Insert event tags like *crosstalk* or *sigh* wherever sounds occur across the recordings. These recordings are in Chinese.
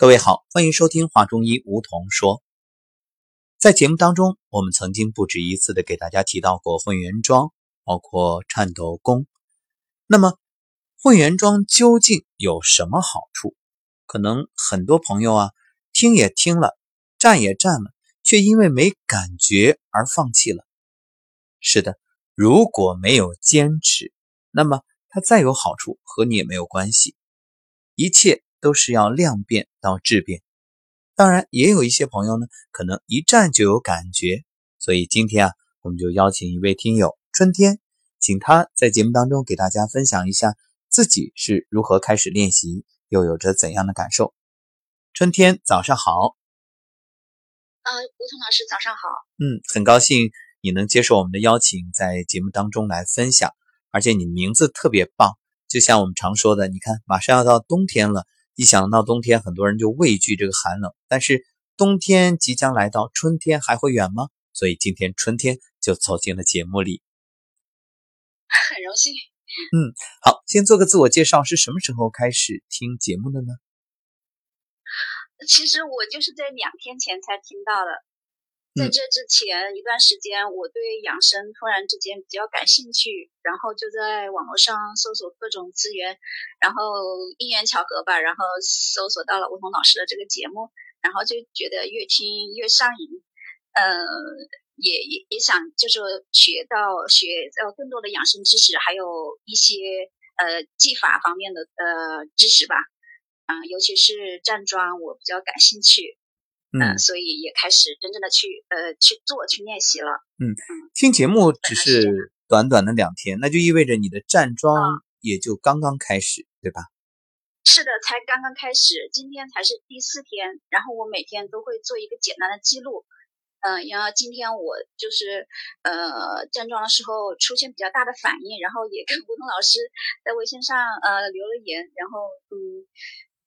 各位好，欢迎收听华中医梧桐说。在节目当中，我们曾经不止一次的给大家提到过混元桩，包括颤抖功。那么，混元桩究竟有什么好处？可能很多朋友啊，听也听了，站也站了，却因为没感觉而放弃了。是的，如果没有坚持，那么它再有好处和你也没有关系。一切都是要量变到质变。当然，也有一些朋友呢，可能一站就有感觉，所以今天啊，我们就邀请一位听友春天，请他在节目当中给大家分享一下自己是如何开始练习，又有着怎样的感受。春天，早上好。呃，吴桐老师，早上好。嗯，很高兴你能接受我们的邀请，在节目当中来分享，而且你名字特别棒，就像我们常说的，你看，马上要到冬天了。一想到冬天，很多人就畏惧这个寒冷。但是冬天即将来到，春天还会远吗？所以今天春天就走进了节目里，*laughs* 很荣幸。嗯，好，先做个自我介绍，是什么时候开始听节目的呢？其实我就是在两天前才听到的。在这之前一段时间，我对养生突然之间比较感兴趣，然后就在网络上搜索各种资源，然后因缘巧合吧，然后搜索到了吴桐老师的这个节目，然后就觉得越听越上瘾，呃，也也也想就是学到学到更多的养生知识，还有一些呃技法方面的呃知识吧，啊，尤其是站桩，我比较感兴趣。嗯，所以也开始真正的去呃去做去练习了。嗯，听节目只是短短的两天，那就意味着你的站桩也就刚刚开始，对吧？是的，才刚刚开始，今天才是第四天。然后我每天都会做一个简单的记录。嗯，然后今天我就是呃站桩的时候出现比较大的反应，然后也跟吴桐老师在微信上呃留了言，然后嗯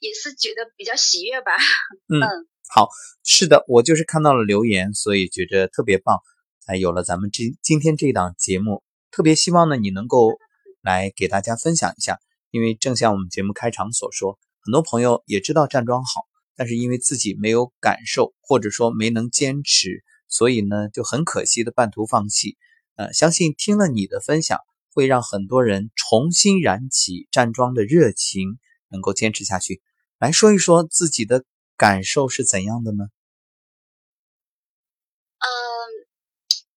也是觉得比较喜悦吧。*laughs* 嗯。好，是的，我就是看到了留言，所以觉着特别棒，才有了咱们这今天这档节目。特别希望呢，你能够来给大家分享一下，因为正像我们节目开场所说，很多朋友也知道站桩好，但是因为自己没有感受，或者说没能坚持，所以呢就很可惜的半途放弃。呃，相信听了你的分享，会让很多人重新燃起站桩的热情，能够坚持下去。来说一说自己的。感受是怎样的呢？嗯，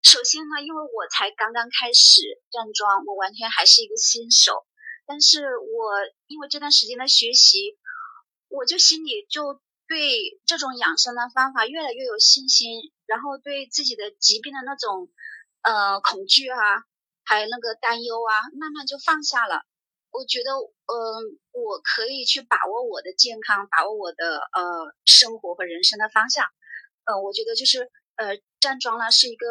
首先呢，因为我才刚刚开始站桩，我完全还是一个新手。但是我因为这段时间的学习，我就心里就对这种养生的方法越来越有信心，然后对自己的疾病的那种呃恐惧啊，还有那个担忧啊，慢慢就放下了。我觉得，嗯，我可以去把握我的健康，把握我的呃生活和人生的方向。嗯，我觉得就是呃站桩呢是一个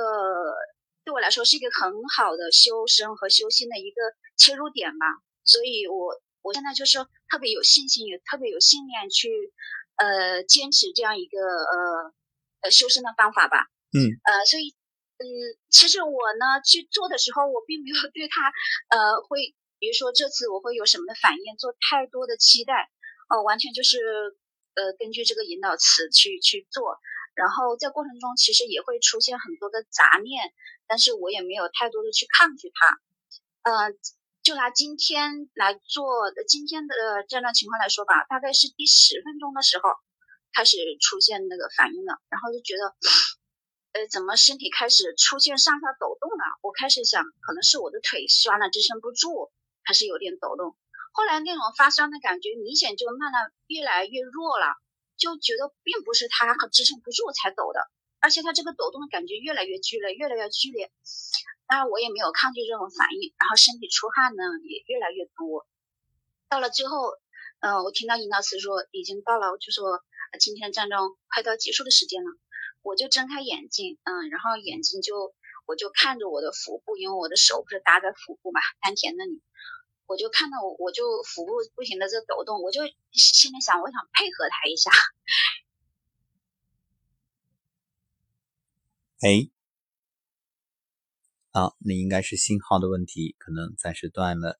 对我来说是一个很好的修身和修心的一个切入点吧。所以，我我现在就是特别有信心，也特别有信念去呃坚持这样一个呃呃修身的方法吧。嗯。呃，所以嗯，其实我呢去做的时候，我并没有对他呃会。比如说这次我会有什么反应，做太多的期待，哦，完全就是呃根据这个引导词去去做，然后在过程中其实也会出现很多的杂念，但是我也没有太多的去抗拒它，呃，就拿今天来做的今天的这段情况来说吧，大概是第十分钟的时候开始出现那个反应了，然后就觉得，呃，怎么身体开始出现上下抖动了？我开始想，可能是我的腿酸了，支撑不住。还是有点抖动，后来那种发酸的感觉明显就慢慢越来越弱了，就觉得并不是它支撑不住才抖的，而且它这个抖动的感觉越来越剧烈，越来越剧烈。当然我也没有抗拒这种反应，然后身体出汗呢也越来越多。到了最后，嗯，我听到引导词说已经到了，就说今天的战争快到结束的时间了，我就睁开眼睛，嗯，然后眼睛就我就看着我的腹部，因为我的手不是搭在腹部嘛，丹田那里。我就看到我，我就腹部不停的在抖动，我就心里想，我想配合他一下。哎，好，那应该是信号的问题，可能暂时断了。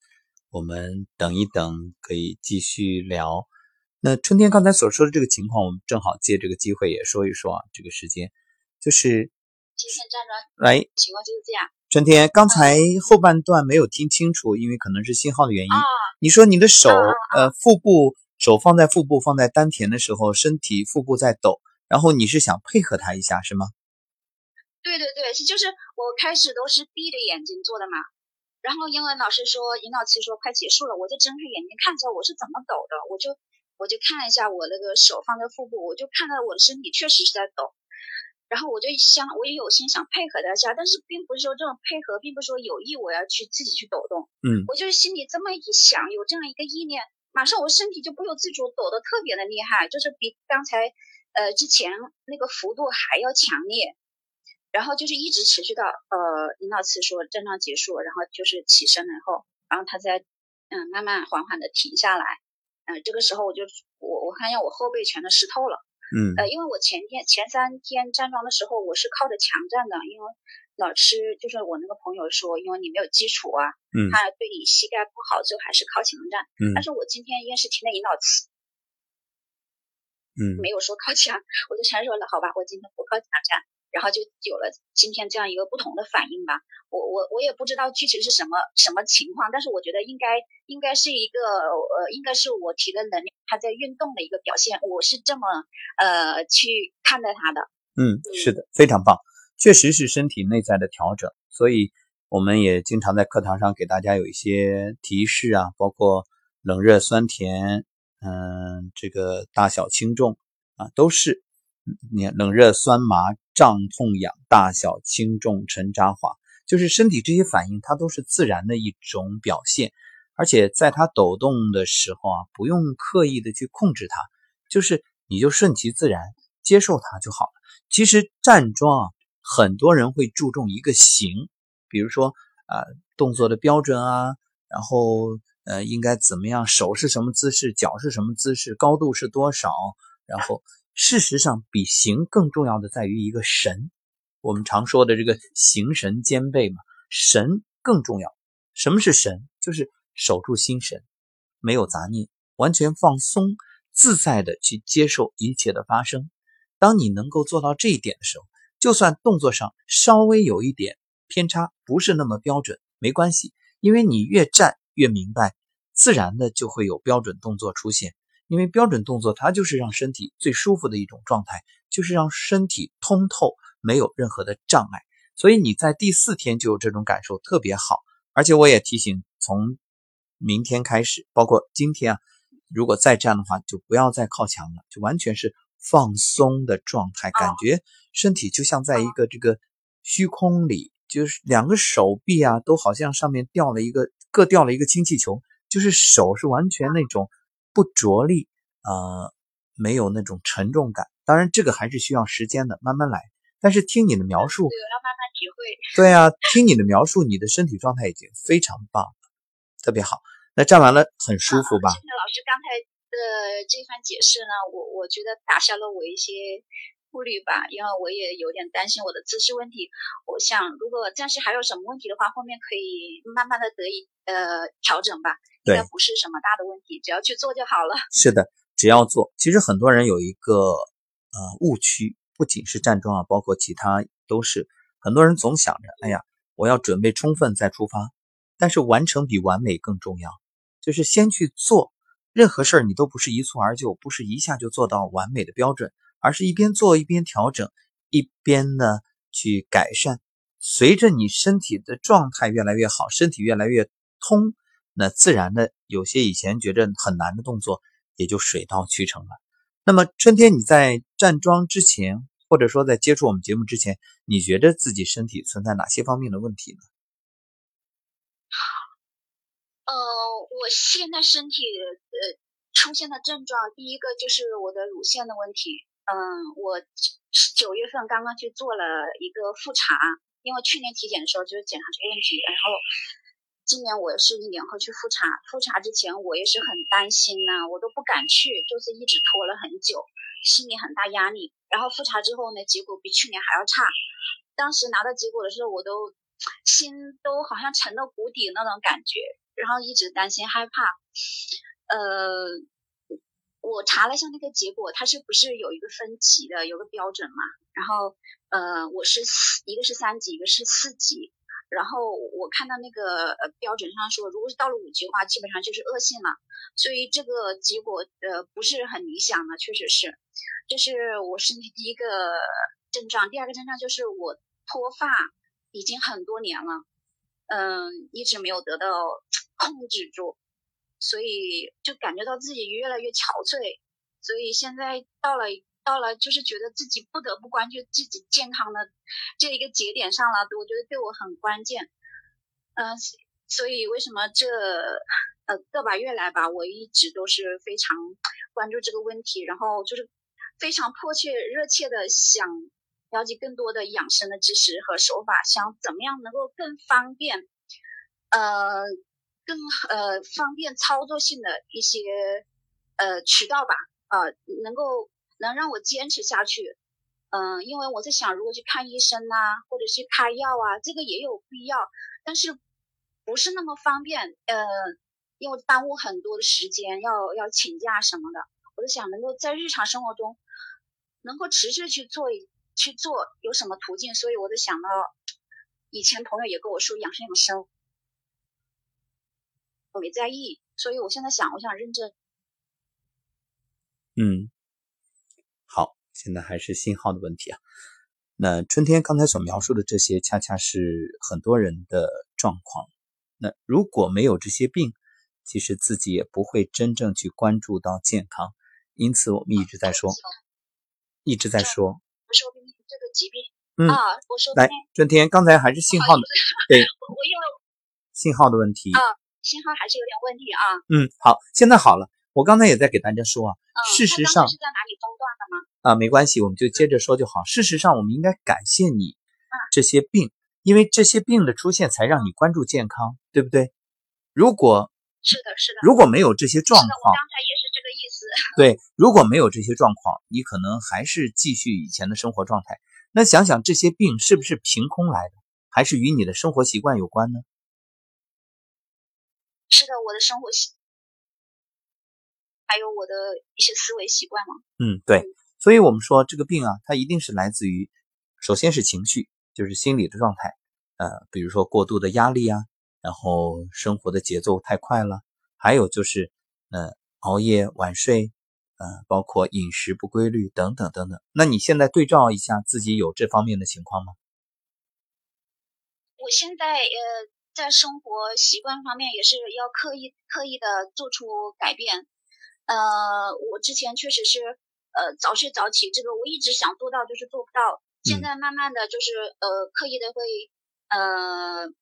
我们等一等，可以继续聊。那春天刚才所说的这个情况，我们正好借这个机会也说一说啊。这个时间就是今天站桩来情况就是这样。春天刚才后半段没有听清楚，因为可能是信号的原因。啊，你说你的手呃腹部手放在腹部放在丹田的时候，身体腹部在抖，然后你是想配合他一下是吗？对对对，是就是我开始都是闭着眼睛做的嘛，然后英文老师说引导期说快结束了，我就睁开眼睛看一下我是怎么抖的，我就我就看了一下我那个手放在腹部，我就看到我的身体确实是在抖，然后我就想我也有心想配合他一下，但是并不是说这种配合，并不是说有意我要去自己去抖动，嗯我就是心里这么一想，有这样一个意念，马上我身体就不由自主抖得特别的厉害，就是比刚才呃之前那个幅度还要强烈。然后就是一直持续到呃引导词说症状结束，然后就是起身了以后，然后他才嗯慢慢缓缓的停下来，嗯、这个时候我就我我看见我后背全都湿透了，嗯。呃因为我前天前三天站桩的时候我是靠着墙站的，因为老师就是我那个朋友说，因为你没有基础啊，嗯。他对你膝盖不好，最后还是靠墙站，嗯。但是我今天因为是听的引导词，嗯。没有说靠墙，我就想说了，好吧，我今天不靠墙站，然后就有了今天这样一个不同的反应吧。我我我也不知道具体是什么什么情况，但是我觉得应该应该是一个呃，应该是我体的能量它在运动的一个表现，我是这么呃去看待它的。嗯，是的，非常棒，确实是身体内在的调整，所以我们也经常在课堂上给大家有一些提示啊，包括冷热酸甜，嗯，这个大小轻重啊，都是你看冷热酸麻胀痛痒大小轻重沉渣滑，就是身体这些反应，它都是自然的一种表现，而且在它抖动的时候啊，不用刻意的去控制它，就是你就顺其自然接受它就好了。其实站桩啊，很多人会注重一个形，比如说啊、呃动作的标准啊，然后呃应该怎么样，手是什么姿势，脚是什么姿势，高度是多少，然后事实上比形更重要的在于一个神。我们常说的这个形神兼备嘛，神更重要。什么是神？就是守住心神，没有杂念，完全放松、自在的去接受一切的发生。当你能够做到这一点的时候，就算动作上稍微有一点偏差，不是那么标准，没关系，因为你越站越明白，自然的就会有标准动作出现。因为标准动作它就是让身体最舒服的一种状态，就是让身体通透，没有任何的障碍。所以你在第四天就有这种感受，特别好。而且我也提醒，从明天开始，包括今天啊，如果再这样的话，就不要再靠墙了，就完全是放松的状态，感觉身体就像在一个这个虚空里，就是两个手臂啊，都好像上面掉了一个，各掉了一个氢气球，就是手是完全那种不着力，呃，没有那种沉重感。当然，这个还是需要时间的，慢慢来。但是听你的描述，对，要慢慢体会。对啊，听你的描述，你的身体状态已经非常棒了，特别好。那站完了很舒服吧？谢谢老师刚才的这番解释呢，我我觉得打消了我一些顾虑吧，因为我也有点担心我的姿势问题。我想，如果暂时还有什么问题的话，后面可以慢慢的得以呃调整吧，应该不是什么大的问题，只要去做就好了。是的，只要做。其实很多人有一个呃误区，不仅是站桩啊，包括其他都是。很多人总想着，哎呀，我要准备充分再出发，但是完成比完美更重要。就是先去做，任何事儿你都不是一蹴而就，不是一下就做到完美的标准，而是一边做一边调整，一边呢去改善。随着你身体的状态越来越好，身体越来越通，那自然的有些以前觉着很难的动作也就水到渠成了。那么春天你在站桩之前，或者说在接触我们节目之前，你觉得自己身体存在哪些方面的问题呢？呃，我现在身体呃出现的症状，第一个就是我的乳腺的问题。嗯，我九月份刚刚去做了一个复查，因为去年体检的时候就是检查这个问题，然后今年我是一年后去复查。复查之前我也是很担心呐、我都不敢去，就是一直拖了很久，心里很大压力。然后复查之后呢，结果比去年还要差。当时拿到结果的时候，我都心都好像沉到谷底那种感觉。然后一直担心害怕，呃，我查了一下那个结果，它是不是有一个分级的，有个标准嘛？然后呃，我是四，一个是三级，一个是四级。然后我看到那个呃标准上说，如果是到了五级的话，基本上就是恶性了。所以这个结果呃不是很理想的，确实是。这是我身体第一个症状，第二个症状就是我脱发已经很多年了，嗯，一直没有得到控制住，所以就感觉到自己越来越憔悴，所以现在到了到了就是觉得自己不得不关注自己健康的这一个节点上了，我觉得对我很关键，嗯，所以为什么这呃个把月来吧，我一直都是非常关注这个问题，然后就是。非常迫切、热切的想了解更多的养生的知识和手法，想怎么样能够更方便，呃，更呃方便操作性的一些呃渠道吧，呃，能够能让我坚持下去。嗯，因为我在想，如果去看医生呐，或者去开药啊，这个也有必要，但是不是那么方便，呃，因为耽误很多的时间，要要请假什么的。我就想能够在日常生活中。能够持续去做去做有什么途径？所以我就想到，以前朋友也跟我说养生养生，我没在意，所以我现在想，我想认真。嗯，好，现在还是信号的问题啊。那春天刚才所描述的这些，恰恰是很多人的状况。那如果没有这些病，其实自己也不会真正去关注到健康。因此，我们一直在说。一直在说，我说这个疾病啊，我说来春天，刚才还是信号的，对，我因为信号的问题啊，信号还是有点问题啊。嗯，好，现在好了。我刚才也在给大家说啊，事实上是在哪里中断的吗？啊，没关系，我们就接着说就好。事实上，我们应该感谢你这些病，因为这些病的出现才让你关注健康，对不对？如果是的，是的，如果没有这些状况，我刚才也是这个意思。对，如果没有这些状况，你可能还是继续以前的生活状态。那想想这些病是不是凭空来的，还是与你的生活习惯有关呢？是的，我的生活习，还有我的一些思维习惯吗？嗯，对。所以我们说这个病啊，它一定是来自于，首先是情绪，就是心理的状态。呃，比如说过度的压力啊。然后生活的节奏太快了，还有就是，呃，熬夜晚睡，呃，包括饮食不规律等等等等。那你现在对照一下自己有这方面的情况吗？我现在呃，在生活习惯方面也是要刻意刻意的做出改变。呃，我之前确实是呃早睡早起，这个我一直想做到，就是做不到。现在慢慢的就是呃刻意的会呃。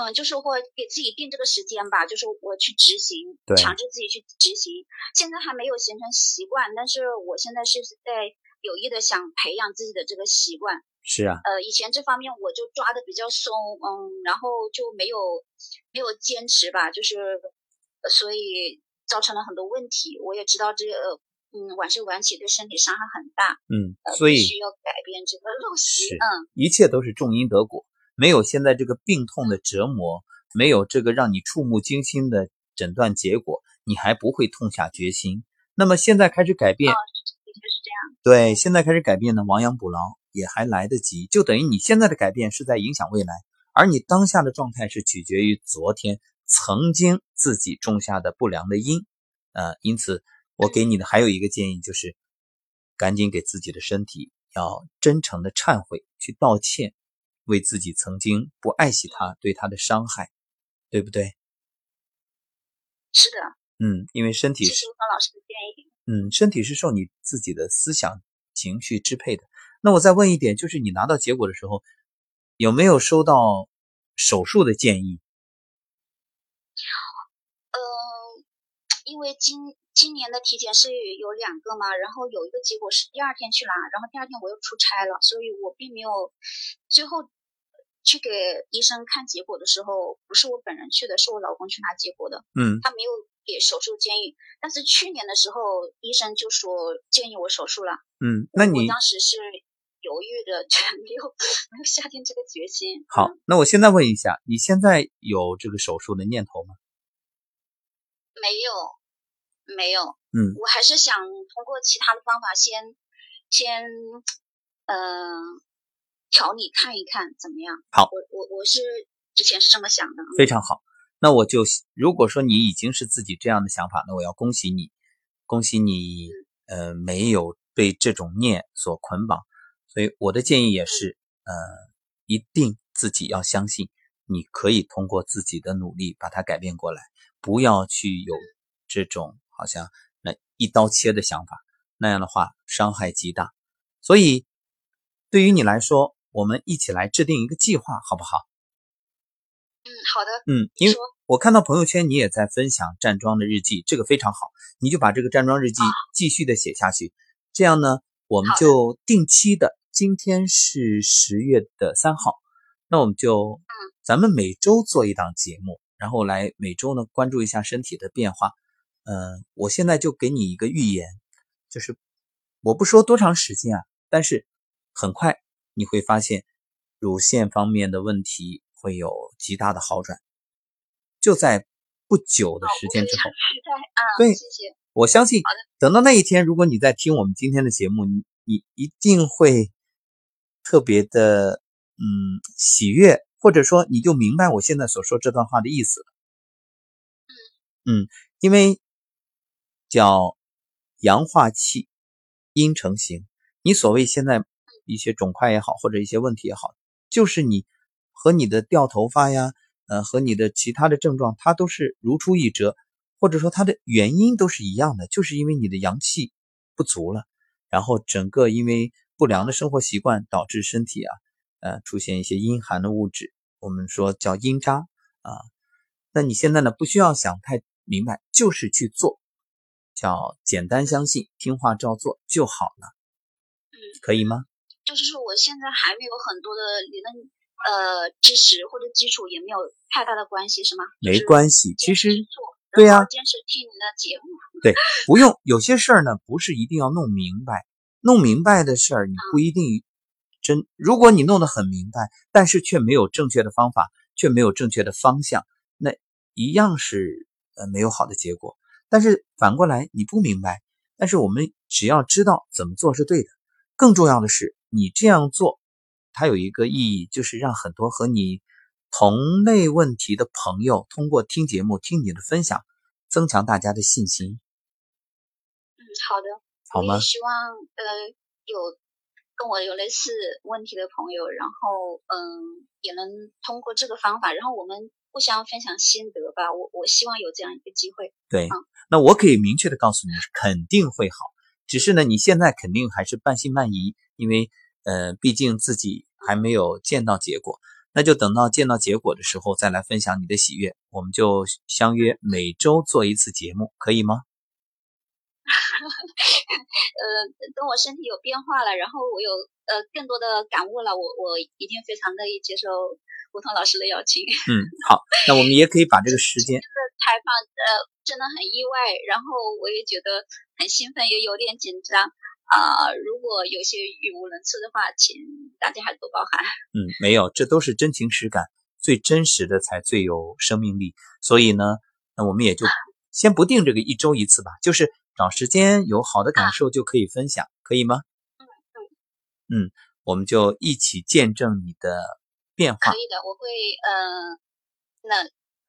嗯，就是会给自己定这个时间吧，就是我去执行，强制自己去执行。现在还没有形成习惯，但是我现在是在有意的想培养自己的这个习惯。是啊。呃，以前这方面我就抓的比较松，嗯，然后就没有没有坚持吧，就是所以造成了很多问题。我也知道这个，嗯，晚睡晚起对身体伤害很大。嗯，所以需要改变这个陋习。嗯，一切都是种因得果。没有现在这个病痛的折磨，没有这个让你触目惊心的诊断结果，你还不会痛下决心。那么现在开始改变，的确是这样。对，现在开始改变呢，亡羊补牢也还来得及。就等于你现在的改变是在影响未来，而你当下的状态是取决于昨天曾经自己种下的不良的因。呃，因此我给你的还有一个建议就是，赶紧给自己的身体要真诚的忏悔，去道歉。为自己曾经不爱惜他对他的伤害，对不对？是的，嗯，因为身体是老师的建议，嗯，身体是受你自己的思想情绪支配的。那我再问一点，就是你拿到结果的时候，有没有收到手术的建议？嗯，因为今今年的体检是有两个嘛，然后有一个结果是第二天去拿，然后第二天我又出差了，所以我并没有最后。去给医生看结果的时候，不是我本人去的，是我老公去拿结果的。嗯，他没有给手术建议，但是去年的时候，医生就说建议我手术了。嗯，那你当时是犹豫的，*laughs* 没有没有下定这个决心。好，那我现在问一下，你现在有这个手术的念头吗？没有，没有。嗯，我还是想通过其他的方法先先呃调理看一看怎么样。好，我我我是之前是这么想的。非常好。那我就如果说你已经是自己这样的想法，那我要恭喜你，恭喜你，呃，没有被这种念所捆绑。所以我的建议也是，呃，一定自己要相信，你可以通过自己的努力把它改变过来，不要去有这种好像那一刀切的想法，那样的话伤害极大。所以对于你来说，我们一起来制定一个计划，好不好？嗯，好的。嗯，因为我看到朋友圈你也在分享站桩的日记，这个非常好，你就把这个站桩日记继续的写下去。这样呢，我们就定期的，今天是十月的三号，那我们就，咱们每周做一档节目，然后来每周呢关注一下身体的变化。嗯，我现在就给你一个预言，就是我不说多长时间啊，但是很快你会发现乳腺方面的问题。会有极大的好转，就在不久的时间之后。对，谢谢。我相信，等到那一天，如果你在听我们今天的节目，你你一定会特别的嗯喜悦，或者说你就明白我现在所说这段话的意思了。嗯，因为叫阳化气，阴成形。你所谓现在一些肿块也好，或者一些问题也好，就是你。和你的掉头发呀，呃，和你的其他的症状，它都是如出一辙，或者说它的原因都是一样的，就是因为你的阳气不足了，然后整个因为不良的生活习惯导致身体啊，呃，出现一些阴寒的物质，我们说叫阴渣啊。那你现在呢，不需要想太明白，就是去做，叫简单相信，听话照做就好了。嗯，可以吗？就是说，我现在还没有很多的理论。呃，知识或者基础也没有太大的关系，是吗？没关系，其实对呀，坚持听你的节目。对，不用有些事儿呢，不是一定要弄明白，弄明白的事儿你不一定真。如果你弄得很明白，但是却没有正确的方法，却没有正确的方向，那一样是呃没有好的结果。但是反过来，你不明白，但是我们只要知道怎么做是对的。更重要的是，你这样做。它有一个意义，就是让很多和你同类问题的朋友通过听节目、听你的分享，增强大家的信心。嗯，好的，好吗？希望呃有跟我有类似问题的朋友，然后嗯也能通过这个方法，然后我们互相分享心得吧。我我希望有这样一个机会。对，那我可以明确的告诉你，肯定会好。只是呢，你现在肯定还是半信半疑，因为。呃，毕竟自己还没有见到结果，那就等到见到结果的时候再来分享你的喜悦。我们就相约每周做一次节目，可以吗？*laughs* 呃，等我身体有变化了，然后我有呃更多的感悟了，我我一定非常乐意接受吴桐老师的邀请。嗯，好，那我们也可以把这个时间。*laughs* 这个采访呃真的很意外，然后我也觉得很兴奋，也有点紧张。啊，如果有些语无伦次的话，请大家还多包涵。嗯，没有，这都是真情实感，最真实的才最有生命力。所以呢，那我们也就 *laughs* 先不定这个一周一次吧，就是找时间有好的感受就可以分享，可以吗？嗯嗯嗯，我们就一起见证你的变化。可以的，我会呃，那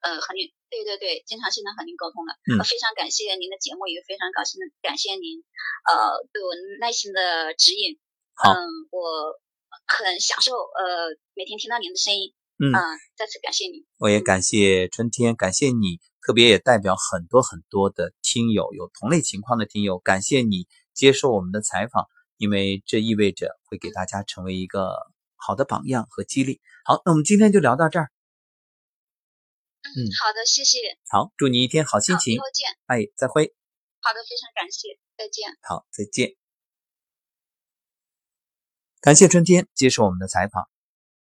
呃和您。对对对，经常性的和您沟通的，嗯，非常感谢您的节目，也非常高兴的感谢您，呃，对我耐心的指引，嗯，我很享受，呃，每天听到您的声音，嗯，再次感谢你，我也感谢春天，感谢你，特别也代表很多很多的听友，有同类情况的听友，感谢你接受我们的采访，因为这意味着会给大家成为一个好的榜样和激励。好，那我们今天就聊到这儿。嗯，好的，谢谢。好，祝你一天好心情。再见。哎，再会。好的，非常感谢，再见。好，再见。感谢春天接受我们的采访。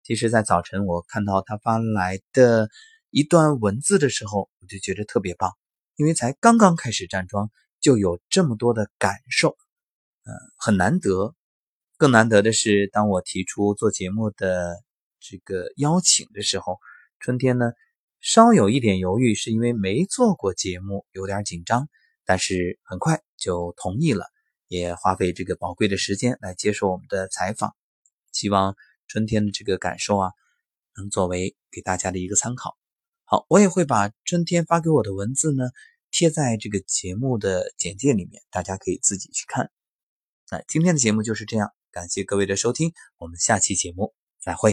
其实，在早晨我看到他发来的一段文字的时候，我就觉得特别棒，因为才刚刚开始站桩，就有这么多的感受，嗯，很难得。更难得的是，当我提出做节目的这个邀请的时候，春天呢。稍有一点犹豫，是因为没做过节目，有点紧张。但是很快就同意了，也花费这个宝贵的时间来接受我们的采访。希望春天的这个感受啊，能作为给大家的一个参考。好，我也会把春天发给我的文字呢贴在这个节目的简介里面，大家可以自己去看。那今天的节目就是这样，感谢各位的收听，我们下期节目再会。